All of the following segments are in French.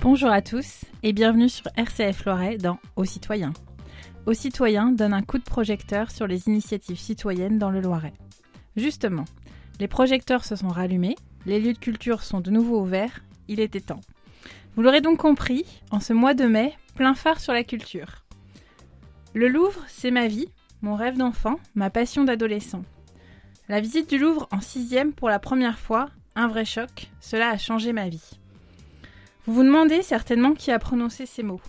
Bonjour à tous et bienvenue sur RCF Loiret dans Aux citoyens. Aux citoyens donne un coup de projecteur sur les initiatives citoyennes dans le Loiret. Justement, les projecteurs se sont rallumés, les lieux de culture sont de nouveau ouverts, il était temps. Vous l'aurez donc compris, en ce mois de mai, plein phare sur la culture. Le Louvre, c'est ma vie, mon rêve d'enfant, ma passion d'adolescent. La visite du Louvre en sixième pour la première fois, un vrai choc, cela a changé ma vie. Vous vous demandez certainement qui a prononcé ces mots.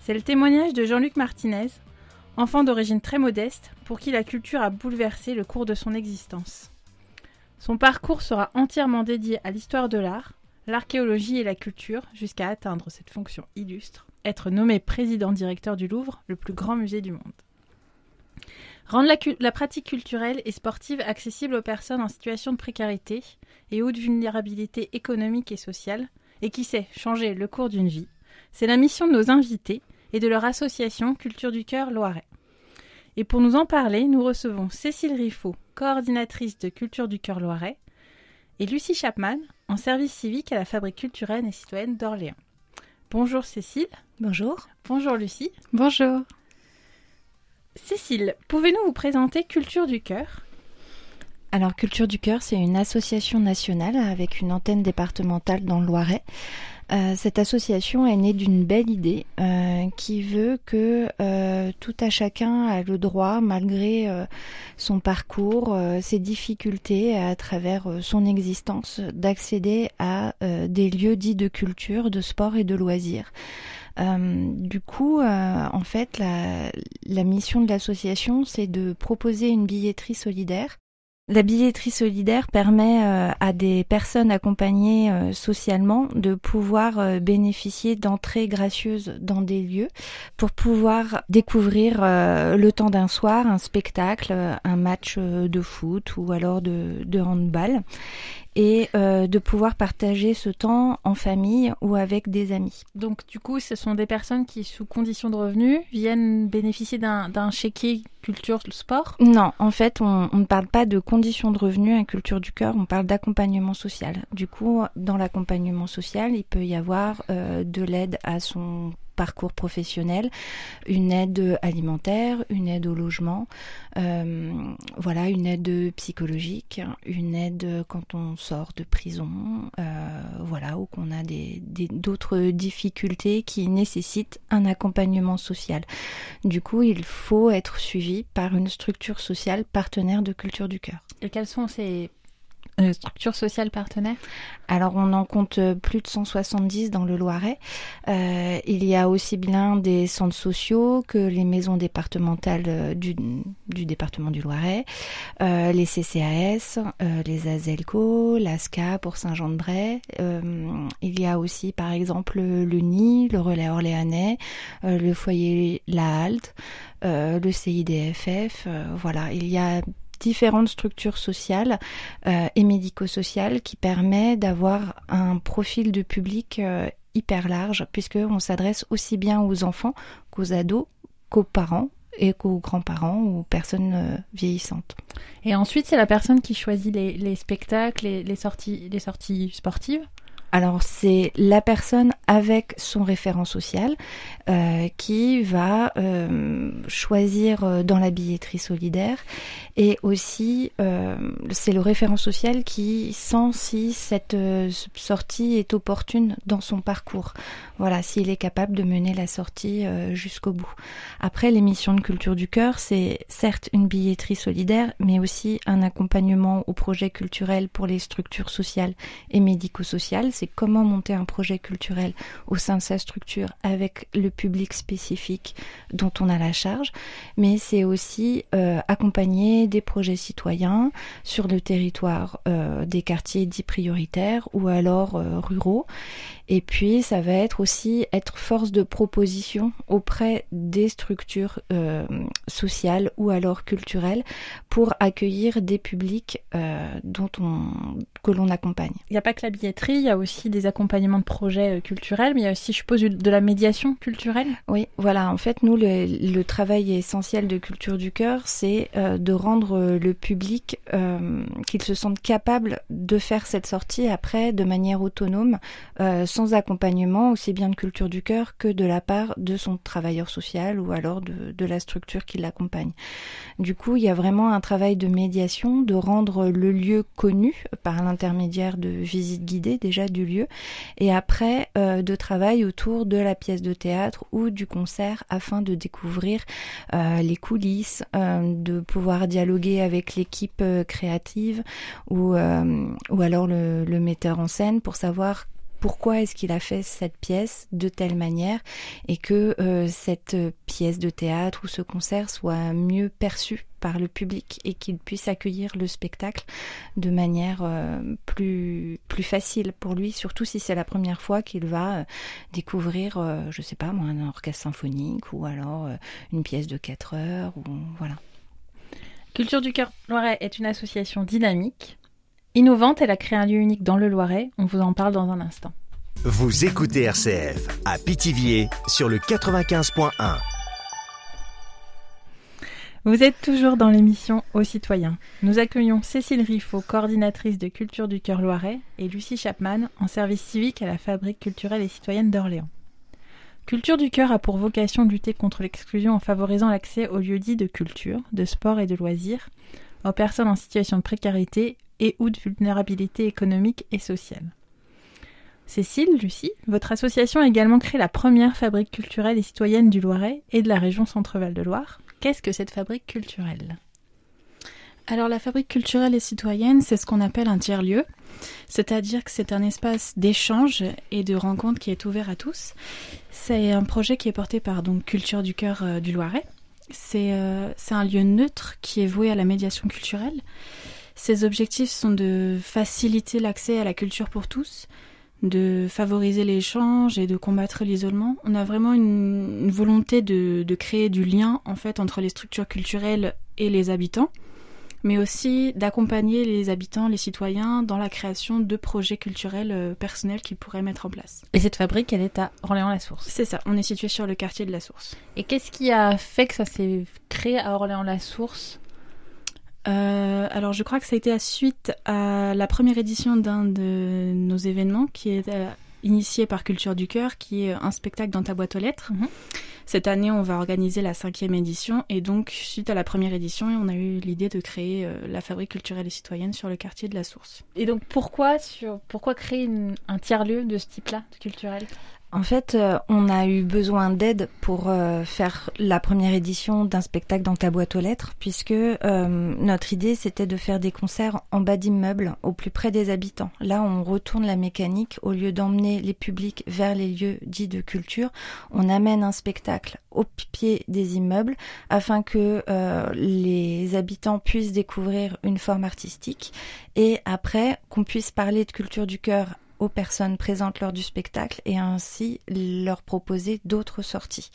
C'est le témoignage de Jean-Luc Martinez, enfant d'origine très modeste, pour qui la culture a bouleversé le cours de son existence. Son parcours sera entièrement dédié à l'histoire de l'art, l'archéologie et la culture, jusqu'à atteindre cette fonction illustre, être nommé président-directeur du Louvre, le plus grand musée du monde. Rendre la, pratique culturelle et sportive accessible aux personnes en situation de précarité et haute vulnérabilité économique et sociale, et qui sait changer le cours d'une vie, c'est la mission de nos invités et de leur association Culture du Cœur Loiret. Et pour nous en parler, nous recevons Cécile Riffaut, coordinatrice de Culture du Cœur Loiret, et Lucie Chapman, en service civique à la Fabrique culturelle et citoyenne d'Orléans. Bonjour Cécile. Bonjour. Bonjour Lucie. Bonjour. Cécile, pouvez-nous vous présenter Culture du Cœur? Alors Culture du Cœur, c'est une association nationale avec une antenne départementale dans le Loiret. Euh, cette association est née d'une belle idée euh, qui veut que euh, tout à chacun a le droit, malgré son parcours, ses difficultés, à travers son existence, d'accéder à des lieux dits de culture, de sport et de loisirs. du coup, en fait, la mission de l'association, c'est de proposer une billetterie solidaire la billetterie solidaire permet euh, à des personnes accompagnées euh, socialement de pouvoir euh, bénéficier d'entrées gracieuses dans des lieux pour pouvoir découvrir le temps d'un soir un spectacle, un match de foot ou alors de, de handball et euh, de pouvoir partager ce temps en famille ou avec des amis. Donc du coup, ce sont des personnes qui, sous conditions de revenus, viennent bénéficier d'un chéquier culture sport? Non, en fait, on, on, ne parle pas de conditions de revenus à culture du cœur, on parle d'accompagnement social. Du coup, dans l'accompagnement social, il peut y avoir euh, de l'aide à son parcours professionnel, une aide alimentaire, une aide au logement, euh, voilà, une aide psychologique, une aide quand on sort de prison, euh, voilà, ou qu'on a des d'autres difficultés qui nécessitent un accompagnement social. Du coup, il faut être suivi par une structure sociale partenaire de culture du cœur. Et quels sont ces euh, structures sociales partenaires Alors on en compte euh, plus de 170 dans le Loiret. Euh, il y a aussi bien des centres sociaux que les maisons départementales euh, du, du département du Loiret, les CCAS, les AZELCO, l'ASCA pour Saint-Jean-de-Bray. il y a aussi par exemple le NI, le Relais Orléanais, le foyer La Halte, le CIDFF. voilà, il y a différentes structures sociales euh, et médico-sociales qui permet d'avoir un profil de public euh, hyper large puisqu'on s'adresse aussi bien aux enfants qu'aux ados, qu'aux parents et qu'aux grands-parents ou aux personnes euh, vieillissantes. Et ensuite, c'est la personne qui choisit les, les spectacles, les, les, sorties, les sorties sportives alors c'est la personne avec son référent social euh, qui va euh, choisir euh, dans la billetterie solidaire et aussi c'est le référent social qui sent si cette sortie est opportune dans son parcours. Voilà, s'il est capable de mener la sortie jusqu'au bout. Après, les missions de culture du cœur, c'est certes une billetterie solidaire, mais aussi un accompagnement au projet culturel pour les structures sociales et médico-sociales. Comment monter un projet culturel au sein de sa structure avec le public spécifique dont on a la charge, mais c'est aussi euh, accompagner des projets citoyens sur le territoire euh, des quartiers dits prioritaires ou alors euh, ruraux. Et puis, ça va être aussi être force de proposition auprès des structures sociales ou alors culturelles pour accueillir des publics dont on que l'on accompagne. Il n'y a pas que la billetterie, il y a aussi des accompagnements de projets euh, culturels, mais il y a aussi, je suppose, de la médiation culturelle Oui, voilà, en fait, nous, le, travail essentiel de Culture du Cœur, c'est euh, de rendre le public, euh, qu'il se sente capable de faire cette sortie après de manière autonome, sans accompagnement, aussi bien de Culture du Cœur que de la part de son travailleur social ou alors de, de la structure qui l'accompagne. Du coup, il y a vraiment un travail de médiation, de rendre le lieu connu par l'intermédiaire de visites guidées déjà du lieu, et après euh, de travail autour de la pièce de théâtre ou du concert afin de découvrir euh, les coulisses, euh, de pouvoir dialoguer avec l'équipe créative ou, alors le, metteur en scène pour savoir pourquoi est-ce qu'il a fait cette pièce de telle manière et que cette pièce de théâtre ou ce concert soit mieux perçu par le public et qu'il puisse accueillir le spectacle de manière euh, plus plus facile pour lui, surtout si c'est la première fois qu'il va euh, découvrir, je sais pas moi, un orchestre symphonique ou alors une pièce de 4 heures ou voilà. Culture du cœur Loiret est une association dynamique Innovante, elle a créé un lieu unique dans le Loiret. On vous en parle dans un instant. Vous écoutez RCF à Pithiviers sur le 95.1. Vous êtes toujours dans l'émission Aux citoyens. Nous accueillons Cécile Riffaut, coordinatrice de Culture du Cœur Loiret, et Lucie Chapman, en service civique à la Fabrique culturelle et citoyenne d'Orléans. Culture du Cœur a pour vocation de lutter contre l'exclusion en favorisant l'accès aux lieux dits de culture, de sport et de loisirs, aux personnes en situation de précarité et ou de vulnérabilité économique et sociale. Cécile, Lucie, votre association a également créé la première fabrique culturelle et citoyenne du Loiret et de la région Centre-Val de Loire. Qu'est-ce que cette fabrique culturelle? Alors la fabrique culturelle et citoyenne, c'est ce qu'on appelle un tiers-lieu, c'est-à-dire que c'est un espace d'échange et de rencontre qui est ouvert à tous. C'est un projet qui est porté par donc Culture du cœur euh, du Loiret. Euh, c'est un lieu neutre qui est voué à la médiation culturelle. Ses objectifs sont de faciliter l'accès à la culture pour tous, de favoriser l'échange et de combattre l'isolement. On a vraiment une, volonté de, créer du lien en fait entre les structures culturelles et les habitants, mais aussi d'accompagner les habitants, les citoyens dans la création de projets culturels euh, personnels qu'ils pourraient mettre en place. Et cette fabrique, elle est à Orléans-la-Source C'est ça, on est situé sur le quartier de la Source. Et qu'est-ce qui a fait que ça s'est créé à Orléans-la-Source? Euh, alors je crois que ça a été à suite à la première édition d'un de nos événements qui est euh, initié par Culture du Cœur, qui est un spectacle dans ta boîte aux lettres. Mhm. Cette année, on va organiser la cinquième édition et donc suite à la première édition, on a eu l'idée de créer euh, la fabrique culturelle et citoyenne sur le quartier de la Source. Et donc pourquoi sur pourquoi créer un tiers lieu de ce type-là, culturel? En fait, euh, on a eu besoin d'aide pour euh, faire la première édition d'un spectacle dans ta boîte aux lettres, puisque euh, notre idée c'était de faire des concerts en bas d'immeubles, au plus près des habitants. Là, on retourne la mécanique, au lieu d'emmener les publics vers les lieux dits de culture, on amène un spectacle au pied des immeubles afin que les habitants puissent découvrir une forme artistique et après qu'on puisse parler de culture du cœur aux personnes présentes lors du spectacle et ainsi leur proposer d'autres sorties.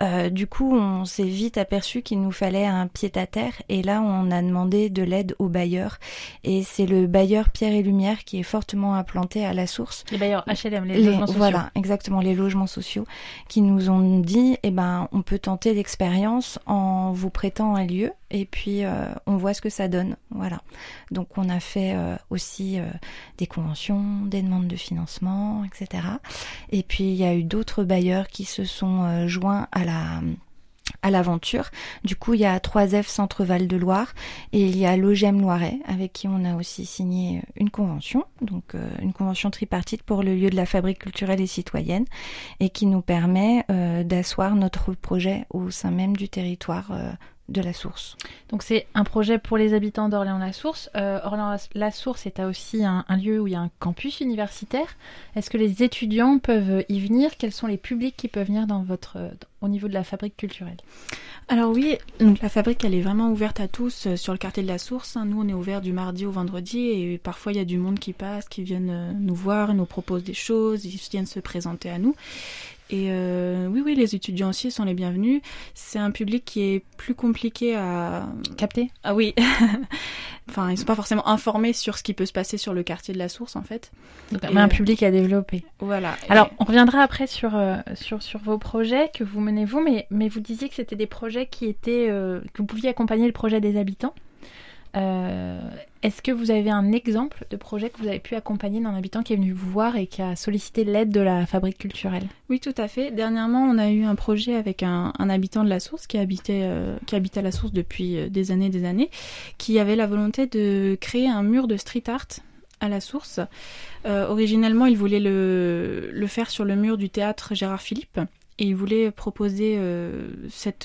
Euh, du coup, on s'est vite aperçu qu'il nous fallait un pied-à-terre et là, on a demandé de l'aide aux bailleurs et c'est le bailleur Pierre et Lumière qui est fortement implanté à la source. Les bailleurs HLM, les, logements sociaux. Voilà, exactement, les logements sociaux qui nous ont dit, eh ben, on peut tenter l'expérience en vous prêtant un lieu et puis euh, on voit ce que ça donne. Voilà. Donc on a fait euh, aussi des conventions, des demandes de financement, etc. Et puis il y a eu d'autres bailleurs qui se sont euh, joints à la à l'aventure. Du coup, il y a 3F Centre Val de Loire et il y a Logem Loiret avec qui on a aussi signé une convention, donc euh, une convention tripartite pour le lieu de la fabrique culturelle et citoyenne et qui nous permet euh, d'asseoir notre projet au sein même du territoire de la Source. Donc c'est un projet pour les habitants d'Orléans-la-Source. Euh, Orléans-la-Source est aussi un, lieu où il y a un campus universitaire. Est-ce que les étudiants peuvent y venir? Quels sont les publics qui peuvent venir dans votre, au niveau de la fabrique culturelle? Alors oui, donc la fabrique elle est vraiment ouverte à tous euh, sur le quartier de la Source. Nous on est ouvert du mardi au vendredi et parfois il y a du monde qui passe, qui viennent euh, nous voir, nous propose des choses, ils viennent se présenter à nous. Et euh, oui, oui, les étudiants aussi sont les bienvenus. C'est un public qui est plus compliqué à capter. Ah oui. enfin, ils sont pas forcément informés sur ce qui peut se passer sur le quartier de la Source, en fait. Donc, mais un public à développer. Voilà. Alors, on reviendra après sur, euh, sur, sur vos projets que vous menez vous, mais, mais vous disiez que c'était des projets qui étaient euh, que vous pouviez accompagner le projet des habitants. Euh, Est-ce que vous avez un exemple de projet que vous avez pu accompagner d'un habitant qui est venu vous voir et qui a sollicité l'aide de la fabrique culturelle? Oui, tout à fait. Dernièrement, on a eu un projet avec un, habitant de la source qui habitait, euh, qui habitait la source depuis euh, des années des années, qui avait la volonté de créer un mur de street art à la source. Originellement, il voulait le, le faire sur le mur du théâtre Gérard Philippe. Et il voulait proposer euh,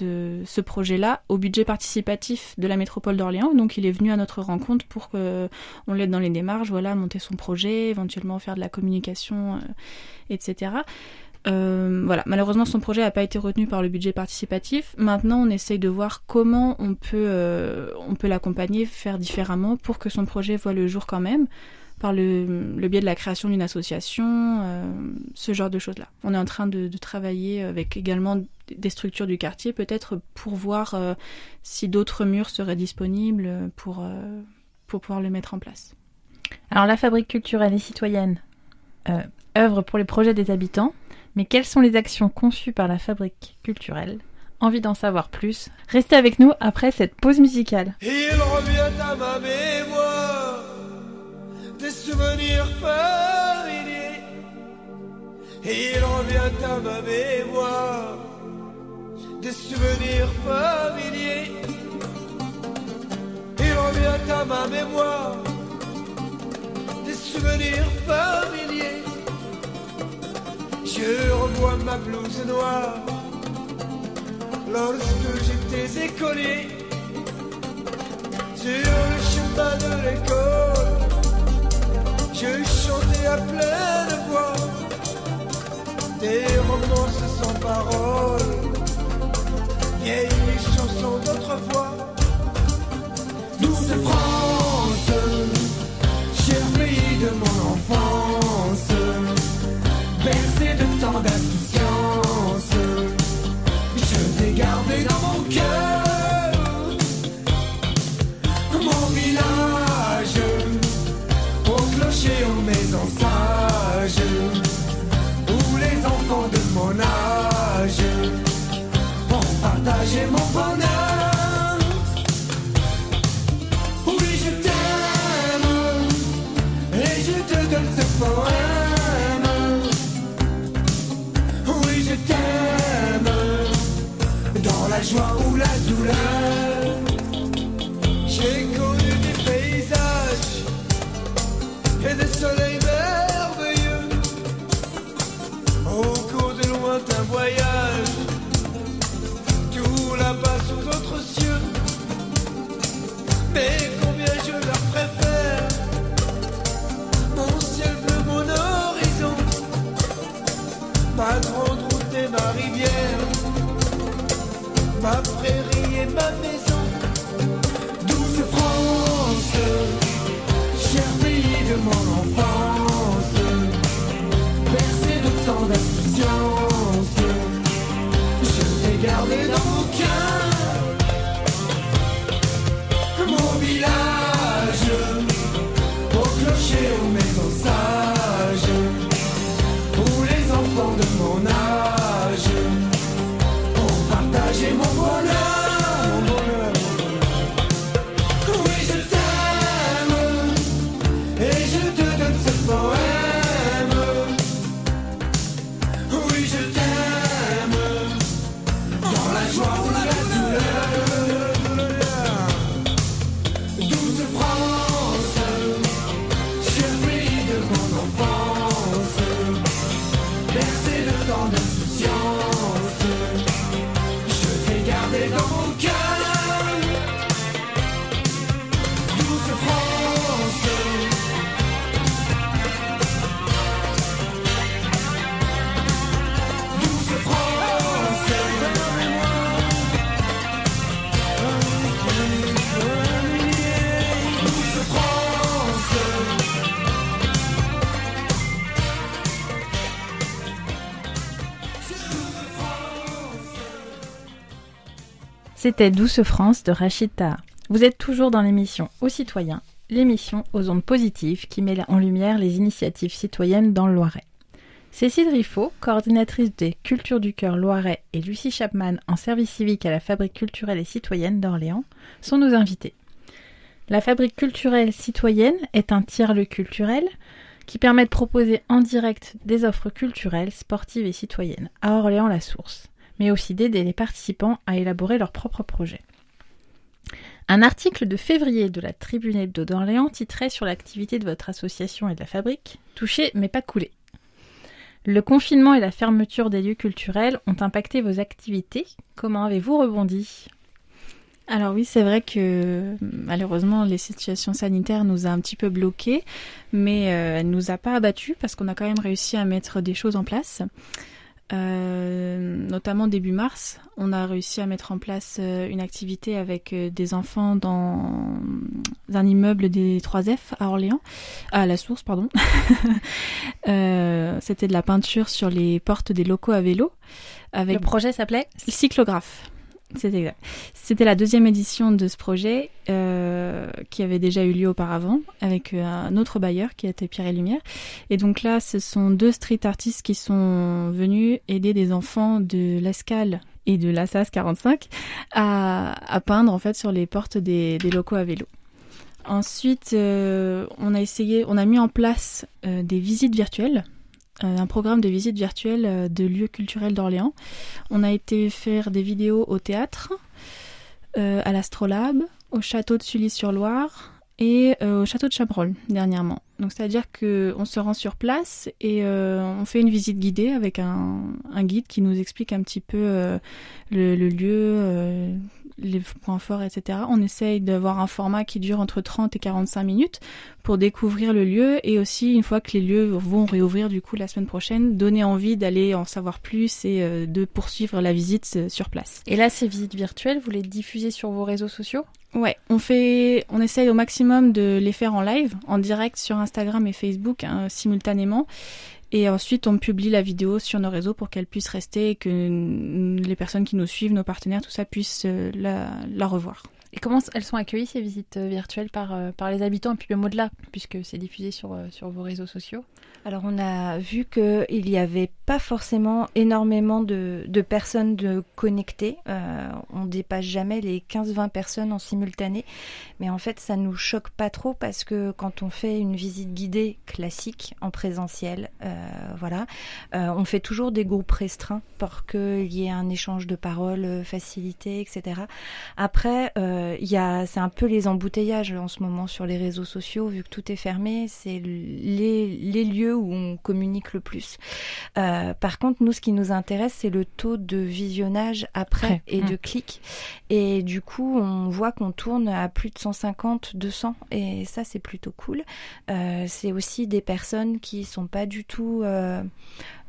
euh, ce projet-là au budget participatif de la métropole d'Orléans. Donc il est venu à notre rencontre pour qu'on l'aide dans les démarches, voilà, monter son projet, éventuellement faire de la communication, euh, etc. voilà, malheureusement son projet n'a pas été retenu par le budget participatif. Maintenant, on essaye de voir comment on peut, on peut l'accompagner, faire différemment pour que son projet voit le jour quand même par le, le, biais de la création d'une association, euh, ce genre de choses-là. On est en train de, de, travailler avec également des structures du quartier, peut-être pour voir euh, si d'autres murs seraient disponibles pour, euh, pour pouvoir le mettre en place. Alors la fabrique culturelle et citoyenne œuvre pour les projets des habitants, mais quelles sont les actions conçues par la fabrique culturelle? Envie d'en savoir plus? Restez avec nous après cette pause musicale. Il revient à ma mémoire des souvenirs familiers. Il revient à ma mémoire des souvenirs familiers. Il revient à ma mémoire des souvenirs familiers. Je revois ma blouse noire lorsque j'étais écolier sur le chemin de l'école. Je chantais à pleine voix. Des romances sans parole, vieilles chansons d'autrefois. Douce France, cher pays de mon enfance, bercé de tant d'insouciance, je t'ai gardé dans mon cœur, Dans C'était Douce France de Rachid. Vous êtes toujours dans l'émission Aux citoyens, l'émission aux ondes positives qui met en lumière les initiatives citoyennes dans le Loiret. Cécile Riffaut, coordinatrice des Cultures du Cœur Loiret et Lucie Chapman en service civique à la Fabrique culturelle et citoyenne d'Orléans sont nos invités. La Fabrique culturelle citoyenne est un tiers-lieu culturel qui permet de proposer en direct des offres culturelles, sportives et citoyennes à Orléans-la Source, mais aussi d'aider les participants à élaborer leurs propres projets. Un article de février de la Tribune d'Orléans titrait sur l'activité de votre association et de la fabrique Touché mais pas coulé. Le confinement et la fermeture des lieux culturels ont impacté vos activités. Comment avez-vous rebondi? Alors oui, c'est vrai que malheureusement les situations sanitaires nous a un petit peu bloqués, mais euh, elle nous a pas abattus parce qu'on a quand même réussi à mettre des choses en place. Euh, notamment début mars, on a réussi à mettre en place euh, une activité avec euh, des enfants dans un immeuble des 3F à Orléans, à la source, pardon. Euh, C'était de la peinture sur les portes des locaux à vélo. Avec Le projet s'appelait? Cyclographe. C'est exact. C'était la deuxième édition de ce projet euh, qui avait déjà eu lieu auparavant avec euh, un autre bailleur qui était Pierre et Lumière. Et donc là, ce sont deux street artistes qui sont venus aider des enfants de l'Escale et de l'Assas 45 à, à peindre en fait sur les portes des, locaux à vélo. Ensuite, euh, on a essayé, on a mis en place des visites virtuelles un programme de visite virtuelle euh, de lieux culturels d'Orléans. On a été faire des vidéos au théâtre, euh, à l'Astrolabe, au château de Sully-sur-Loire et euh, au château de Chabrol dernièrement. Donc c'est-à-dire que on se rend sur place et euh, on fait une visite guidée avec un, guide qui nous explique un petit peu euh, le, lieu, euh, les points forts, etc. On essaye d'avoir un format qui dure entre 30 et 45 minutes pour découvrir le lieu et aussi une fois que les lieux vont réouvrir du coup la semaine prochaine, donner envie d'aller en savoir plus et de poursuivre la visite sur place. Et là, ces visites virtuelles, vous les diffusez sur vos réseaux sociaux? Ouais, on fait, on essaye au maximum de les faire en live, en direct sur Instagram et Facebook hein, simultanément. Et ensuite, on publie la vidéo sur nos réseaux pour qu'elle puisse rester et que les personnes qui nous suivent, nos partenaires, tout ça, puissent euh, la revoir. Et comment elles sont accueillies, ces visites euh, virtuelles, par, euh, par les habitants et puis même au-delà, puisque c'est diffusé sur, euh, sur vos réseaux sociaux Alors on a vu qu'il n'y avait pas forcément énormément de, de personnes de connectées. Euh, on dépasse jamais les 15-20 personnes en simultané. Mais en fait, ça nous choque pas trop parce que quand on fait une visite guidée classique en présentiel, voilà, on fait toujours des groupes restreints pour qu'il y ait un échange de paroles facilité, etc. Après, a, c'est un peu les embouteillages en ce moment sur les réseaux sociaux, vu que tout est fermé, c'est les, les lieux où on communique le plus. Euh, par contre, nous, ce qui nous intéresse, c'est le taux de visionnage après et Mm. de clics. Et du coup, on voit qu'on tourne à plus de 150, 200, et ça, c'est plutôt cool. Euh, c'est aussi des personnes qui sont pas du tout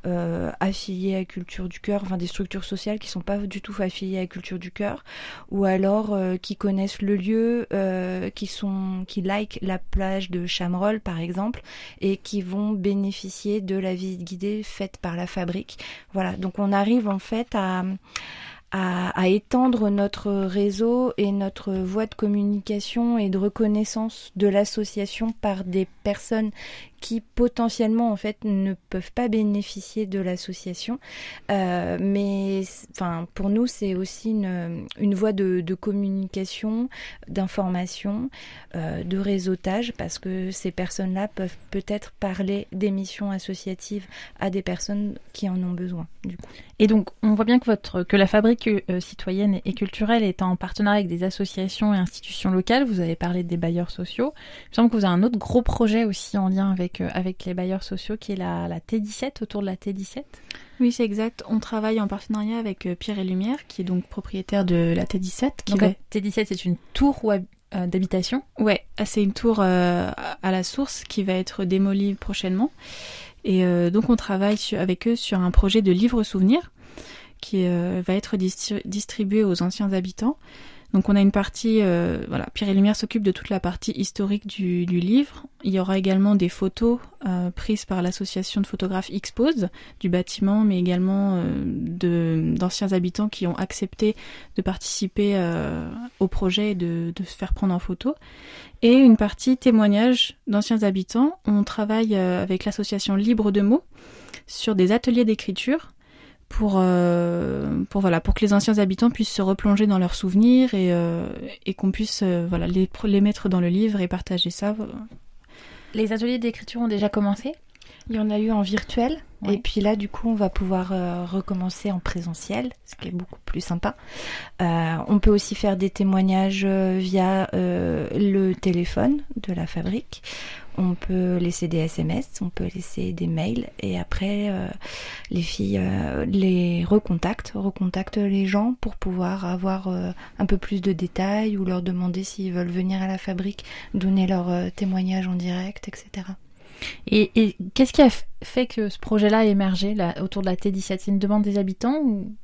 euh, affiliées à Culture du Cœur, enfin des structures sociales qui sont pas du tout affiliées à Culture du Cœur, ou alors euh, qui connaissent le lieu, euh, qui like la plage de Chamerol par exemple, et qui vont bénéficier de la visite guidée faite par la fabrique. Voilà, donc on arrive en fait à, à étendre notre réseau et notre voie de communication et de reconnaissance de l'association par des personnes qui potentiellement en fait ne peuvent pas bénéficier de l'association. Euh, mais enfin pour nous c'est aussi une, une voie de, communication, d'information, euh, de réseautage parce que ces personnes-là peuvent peut-être parler des missions associatives à des personnes qui en ont besoin. Et donc, on voit bien que, votre, que la fabrique euh, citoyenne et, et culturelle est en partenariat avec des associations et institutions locales. Vous avez parlé des bailleurs sociaux. Il me semble que vous avez un autre gros projet aussi en lien avec, euh, avec les bailleurs sociaux qui est la, la T17, autour de la T17. Oui, c'est exact. On travaille en partenariat avec euh, Pierre et Lumière, qui est donc propriétaire de la T17. Qui Donc va- la T17, c'est une tour ou euh, d'habitation. Ouais, ah, c'est une tour euh, à la source qui va être démolie prochainement. Et euh, donc on travaille sur- avec eux sur un projet de livre souvenir qui euh, va être distri- distribué aux anciens habitants. Donc on a une partie, euh, voilà, Pierre et Lumière s'occupe de toute la partie historique du, livre. Il y aura également des photos euh, prises par l'association de photographes Expose du bâtiment, mais également euh, de d'anciens habitants qui ont accepté de participer euh, au projet et de, de se faire prendre en photo. Et une partie témoignages d'anciens habitants. On travaille avec l'association Libre de mots sur des ateliers d'écriture pour euh, pour voilà pour que les anciens habitants puissent se replonger dans leurs souvenirs et euh, et qu'on puisse euh, voilà les les mettre dans le livre et partager ça. Les ateliers d'écriture ont déjà commencé? Il y en a eu en virtuel Ouais. et puis là du coup on va pouvoir euh, recommencer en présentiel, ce qui est beaucoup plus sympa. Euh, on peut aussi faire des témoignages euh, via euh, le téléphone de la fabrique. On peut laisser des SMS, on peut laisser des mails et après les filles les recontactent, recontactent les gens pour pouvoir avoir un peu plus de détails ou leur demander s'ils veulent venir à la fabrique, donner leur témoignage en direct, etc. Et, et qu'est-ce qui a fait que ce projet-là a émergé là, autour de la T17 C'est une demande des habitants ou?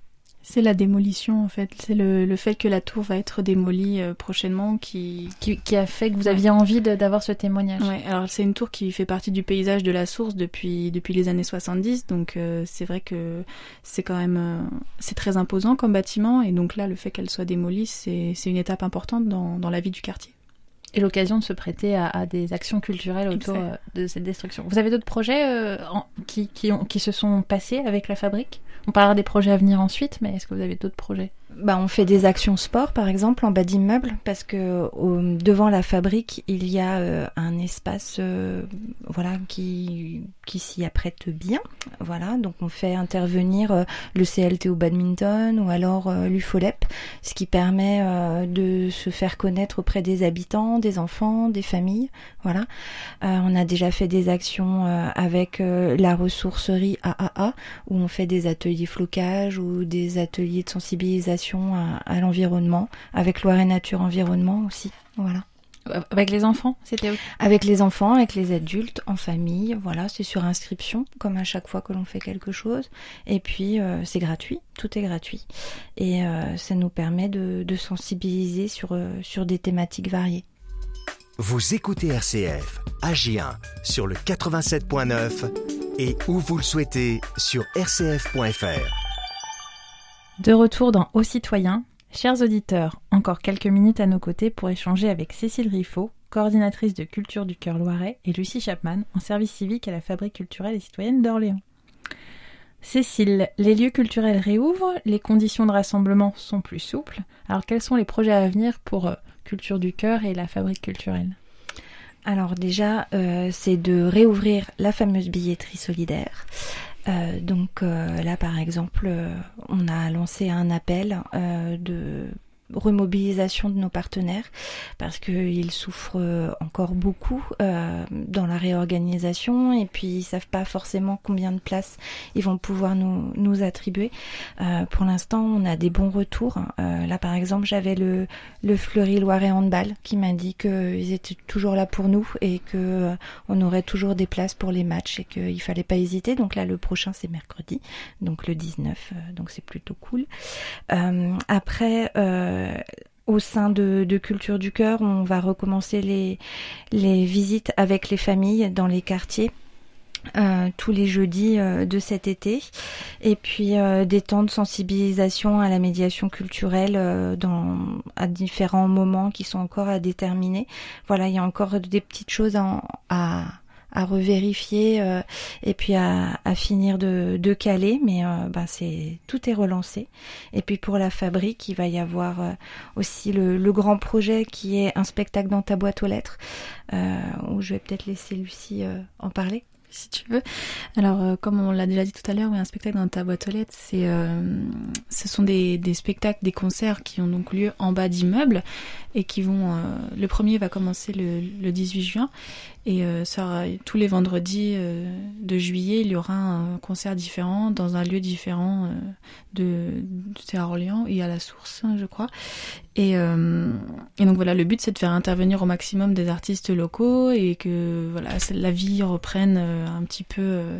C'est la démolition en fait. C'est le, le fait que la tour va être démolie euh, prochainement qui qui, qui a fait que vous Ouais. aviez envie d'avoir ce témoignage Ouais, alors c'est une tour qui fait partie du paysage de la source depuis depuis les années 70, donc euh, c'est vrai que c'est quand même euh, c'est très imposant comme bâtiment et donc là le fait qu'elle soit démolie c'est c'est une étape importante dans dans la vie du quartier. Et l'occasion de se prêter à, à des actions culturelles autour euh, de cette destruction. Vous avez d'autres projets euh, en- qui, qui, ont, qui se sont passés avec la fabrique? On parlera des projets à venir ensuite, mais est-ce que vous avez d'autres projets? Bah, on fait des actions sport, par exemple, en bas d'immeuble, parce que devant la fabrique, il y a euh, un espace, euh, voilà, qui s'y apprête bien, voilà. Donc, on fait intervenir euh, le CLT au badminton ou alors l'UFOLEP, ce qui permet de se faire connaître auprès des habitants, des enfants, des familles, voilà. On a déjà fait des actions avec la ressourcerie AAA, où on fait des ateliers flocage ou des ateliers de sensibilisation à, à l'environnement, avec Loire Nature Environnement aussi. Voilà. Avec les enfants C'était Avec les enfants, avec les adultes, en famille, voilà, c'est sur inscription, comme à chaque fois que l'on fait quelque chose. Et puis, euh, c'est gratuit, tout est gratuit. Et euh, ça nous permet de, de sensibiliser sur, euh, sur des thématiques variées. Vous écoutez RCF, AG1 sur le 87.9 et où vous le souhaitez sur rcf.fr. De retour dans Aux citoyens, chers auditeurs, encore quelques minutes à nos côtés pour échanger avec Cécile Riffaut, coordinatrice de culture du cœur Loiret, et Lucie Chapman, en service civique à la Fabrique culturelle et citoyenne d'Orléans. Cécile, les lieux culturels réouvrent, les conditions de rassemblement sont plus souples. Alors quels sont les projets à venir pour euh, Culture du cœur et la Fabrique culturelle? Alors déjà, euh, c'est de réouvrir la fameuse billetterie solidaire. Euh, donc euh, là, par exemple, euh, on a lancé un appel de remobilisation de nos partenaires parce qu'ils souffrent euh, encore beaucoup euh, dans la réorganisation et puis ils savent pas forcément combien de places ils vont pouvoir nous, nous attribuer. Euh, pour l'instant, on a des bons retours. Euh, là, par exemple, j'avais le, le Fleury Loiret Handball qui m'a dit qu'ils étaient toujours là pour nous et que on aurait toujours des places pour les matchs et qu'il fallait pas hésiter. Donc là, le prochain c'est mercredi, donc le 19, euh, donc c'est plutôt cool. Après. Au sein de, de Culture du Cœur, on va recommencer les, visites avec les familles dans les quartiers. euh, tous les jeudis euh, de cet été et puis euh, des temps de sensibilisation à la médiation culturelle euh, dans à différents moments qui sont encore à déterminer voilà il y a encore des petites choses à, à à revérifier euh, et puis à, finir de, de caler, mais euh, ben c'est tout est relancé. Et puis pour la fabrique, il va y avoir euh, aussi le, le grand projet qui est un spectacle dans ta boîte aux lettres, où je vais peut-être laisser Lucie en parler. Si tu veux. Alors, euh, comme on l'a déjà dit tout à l'heure, oui, un spectacle dans ta boîte aux lettres, c'est, euh, ce sont des, spectacles, des concerts qui ont donc lieu en bas d'immeubles et qui vont. euh, le premier va commencer le, le 18 juin et aura- tous les vendredis de juillet, il y aura un concert différent dans un lieu différent de, c'est à Orléans et à la Source, hein, je crois. Et, euh, et donc voilà, le but c'est de faire intervenir au maximum des artistes locaux et que voilà, la vie reprenne euh, un petit peu euh,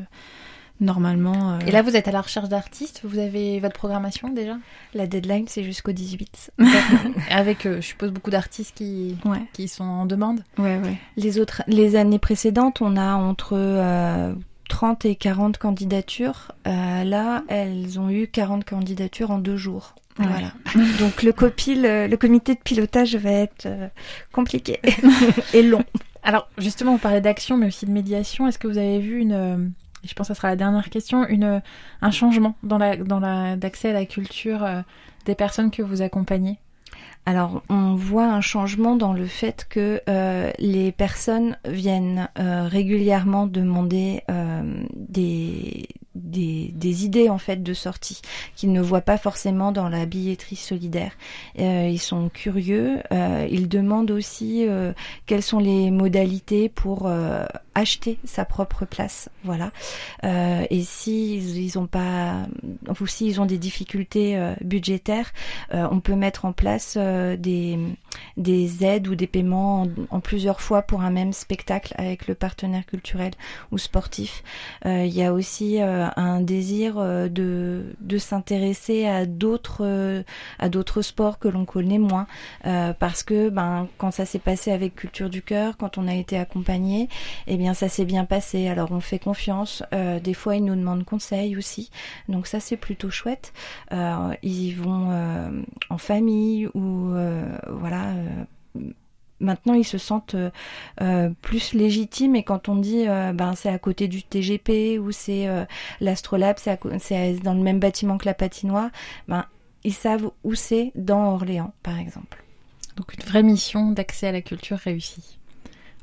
normalement. euh, Et là, vous êtes à la recherche d'artistes? Vous avez votre programmation déjà? La deadline, c'est jusqu'au 18. Avec, euh, je suppose, beaucoup d'artistes qui, ouais, qui sont en demande. ouais, ouais. Les autres, les années précédentes, on a entre euh, 30 et 40 candidatures. Euh, là, elles ont eu 40 candidatures en deux jours. Ouais. Voilà. Donc le copil, le, le comité de pilotage va être euh, compliqué et long. Alors, justement, vous parlez d'action, mais aussi de médiation. Est-ce que vous avez vu une, euh, je pense que ça sera la dernière question, une, un changement dans la, dans la, d'accès à la culture euh, des personnes que vous accompagnez? Alors, on voit un changement dans le fait que euh, les personnes viennent euh, régulièrement demander euh, des, des, des idées en fait de sortie qu'ils ne voient pas forcément dans la billetterie solidaire. Euh, ils sont curieux. euh, ils demandent aussi euh, quelles sont les modalités pour euh, acheter sa propre place. Voilà. Euh, et si ils ont pas, ou si ils ont des difficultés euh, budgétaires, on peut mettre en place des, des aides ou des paiements en, en plusieurs fois pour un même spectacle avec le partenaire culturel ou sportif. Il y a aussi un désir euh, de, de s'intéresser à d'autres euh, à d'autres sports que l'on connaît moins euh, parce que ben quand ça s'est passé avec Culture du cœur, quand on a été accompagné, eh bien ça s'est bien passé. Alors on fait confiance. Euh, des fois ils nous demandent conseil aussi, donc ça c'est plutôt chouette. Euh, ils y vont euh, en famille ou euh, voilà. Maintenant, ils se sentent euh, euh, plus légitimes et quand on dit euh, ben c'est à côté du TGP ou c'est euh, l'Astrolabe, c'est dans le même bâtiment que la patinoire, ben ils savent où c'est dans Orléans, par exemple. Donc, une vraie mission d'accès à la culture réussie.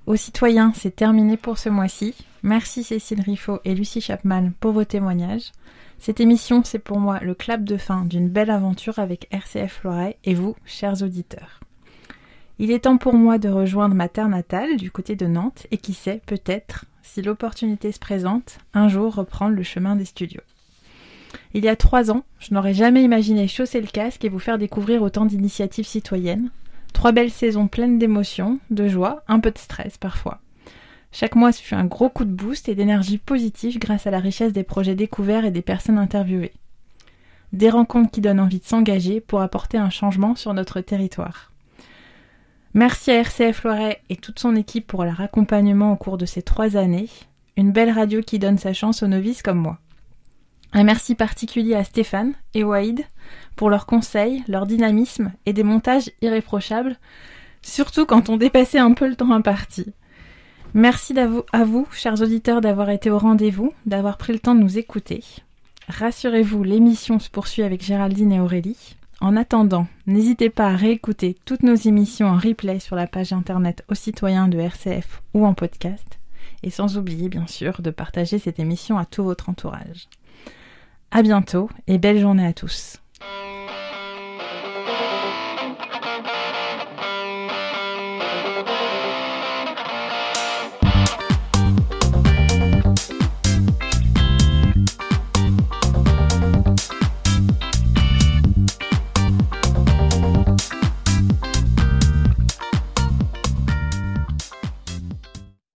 Aux citoyens, c'est terminé pour ce mois-ci. Merci Cécile Riffaut et Lucie Chapman pour vos témoignages. Cette émission, c'est pour moi le clap de fin d'une belle aventure avec RCF Loiret et vous, chers auditeurs. Il est temps pour moi de rejoindre ma terre natale du côté de Nantes et qui sait, peut-être, si l'opportunité se présente, un jour reprendre le chemin des studios. Il y a trois ans, je n'aurais jamais imaginé chausser le casque et vous faire découvrir autant d'initiatives citoyennes. Trois belles saisons pleines d'émotions, de joie, un peu de stress parfois. Chaque mois, ce fut un gros coup de boost et d'énergie positive grâce à la richesse des projets découverts et des personnes interviewées. Des rencontres qui donnent envie de s'engager pour apporter un changement sur notre territoire. Merci à RCF Loiret et toute son équipe pour leur accompagnement au cours de ces trois années. Une belle radio qui donne sa chance aux novices comme moi. Un merci particulier à Stéphane et Waïd pour leurs conseils, leur dynamisme et des montages irréprochables, surtout quand on dépassait un peu le temps imparti. Merci à vous, chers auditeurs, d'avoir été au rendez-vous, d'avoir pris le temps de nous écouter. Rassurez-vous, l'émission se poursuit avec Géraldine et Aurélie. En attendant, n'hésitez pas à réécouter toutes nos émissions en replay sur la page internet aux citoyens de RCF ou en podcast. Et sans oublier, bien sûr, de partager cette émission à tout votre entourage. À bientôt et belle journée à tous.